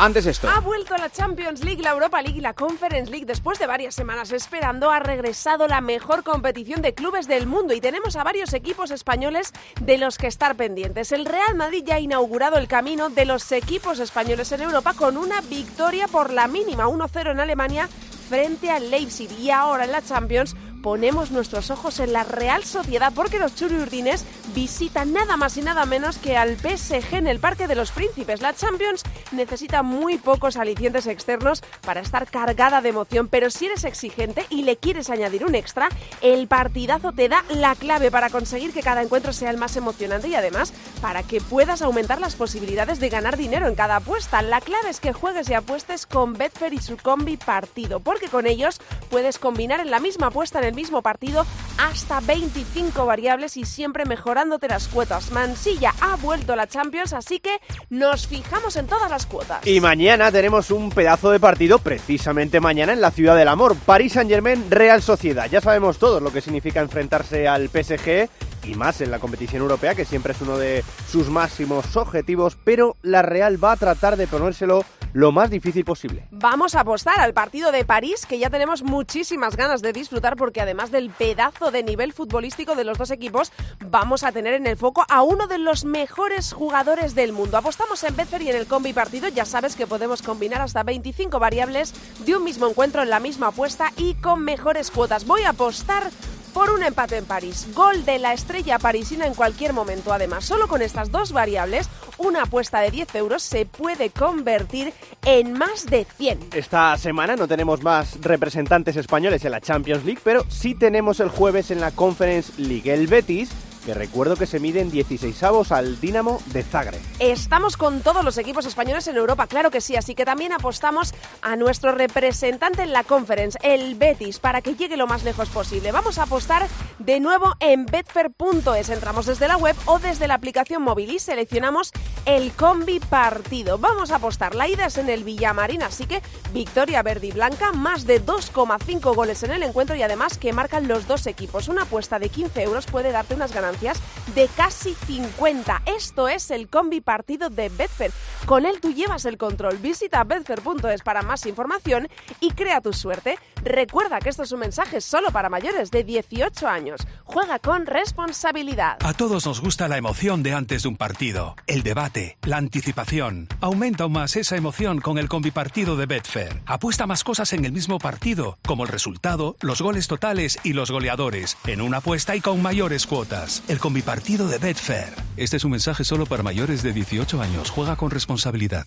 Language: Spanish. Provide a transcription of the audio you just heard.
Antes esto. Ha vuelto la Champions League, la Europa League y la Conference League después de varias semanas esperando. Ha regresado la mejor competición de clubes del mundo y tenemos a varios equipos españoles de los que estar pendientes. El Real Madrid ya ha inaugurado el camino de los equipos españoles en Europa con una victoria por la mínima 1-0 en Alemania frente al Leipzig y ahora en la Champions ponemos nuestros ojos en la Real Sociedad porque los churiurdines visitan nada más y nada menos que al PSG en el Parque de los Príncipes. La Champions necesita muy pocos alicientes externos para estar cargada de emoción, pero si eres exigente y le quieres añadir un extra, el partidazo te da la clave para conseguir que cada encuentro sea el más emocionante y además para que puedas aumentar las posibilidades de ganar dinero en cada apuesta. La clave es que juegues y apuestes con Betfair y su combi partido, porque con ellos puedes combinar en la misma apuesta mismo partido hasta 25 variables y siempre mejorándote las cuotas. Mansilla ha vuelto a la Champions, así que nos fijamos en todas las cuotas. Y mañana tenemos un pedazo de partido, precisamente mañana en la Ciudad del Amor, París Saint Germain, Real Sociedad. Ya sabemos todos lo que significa enfrentarse al PSG y más en la competición europea, que siempre es uno de sus máximos objetivos, pero la Real va a tratar de ponérselo lo más difícil posible. Vamos a apostar al partido de París, que ya tenemos muchísimas ganas de disfrutar, porque además del pedazo de nivel futbolístico de los dos equipos, vamos a tener en el foco a uno de los mejores jugadores del mundo. Apostamos en Betfair y en el combi partido, ya sabes que podemos combinar hasta 25 variables de un mismo encuentro en la misma apuesta y con mejores cuotas. Voy a apostar por un empate en París. Gol de la estrella parisina en cualquier momento. Además, solo con estas dos variables, una apuesta de 10 euros se puede convertir en más de 100. Esta semana no tenemos más representantes españoles en la Champions League, pero sí tenemos el jueves en la Conference League. El Betis que recuerdo que se miden 16 avos al Dinamo de Zagreb. Estamos con todos los equipos españoles en Europa, claro que sí, así que también apostamos a nuestro representante en la conference, el Betis, para que llegue lo más lejos posible. Vamos a apostar de nuevo en betfair.es. Entramos desde la web o desde la aplicación móvil y seleccionamos el combi partido. Vamos a apostar. La ida es en el Villamarín, así que victoria verde y blanca, más de 2,5 goles en el encuentro y además que marcan los dos equipos. Una apuesta de 15 euros puede darte unas de casi 50. Esto es el combi partido de Betfair. Con él tú llevas el control. Visita betfair.es para más información y crea tu suerte. Recuerda que esto es un mensaje solo para mayores de 18 años. Juega con responsabilidad. A todos nos gusta la emoción de antes de un partido, el debate, la anticipación. Aumenta aún más esa emoción con el combi partido de Betfair. Apuesta más cosas en el mismo partido, como el resultado, los goles totales y los goleadores, en una apuesta y con mayores cuotas el combipartido de Betfair. Este es un mensaje solo para mayores de 18 años. Juega con responsabilidad.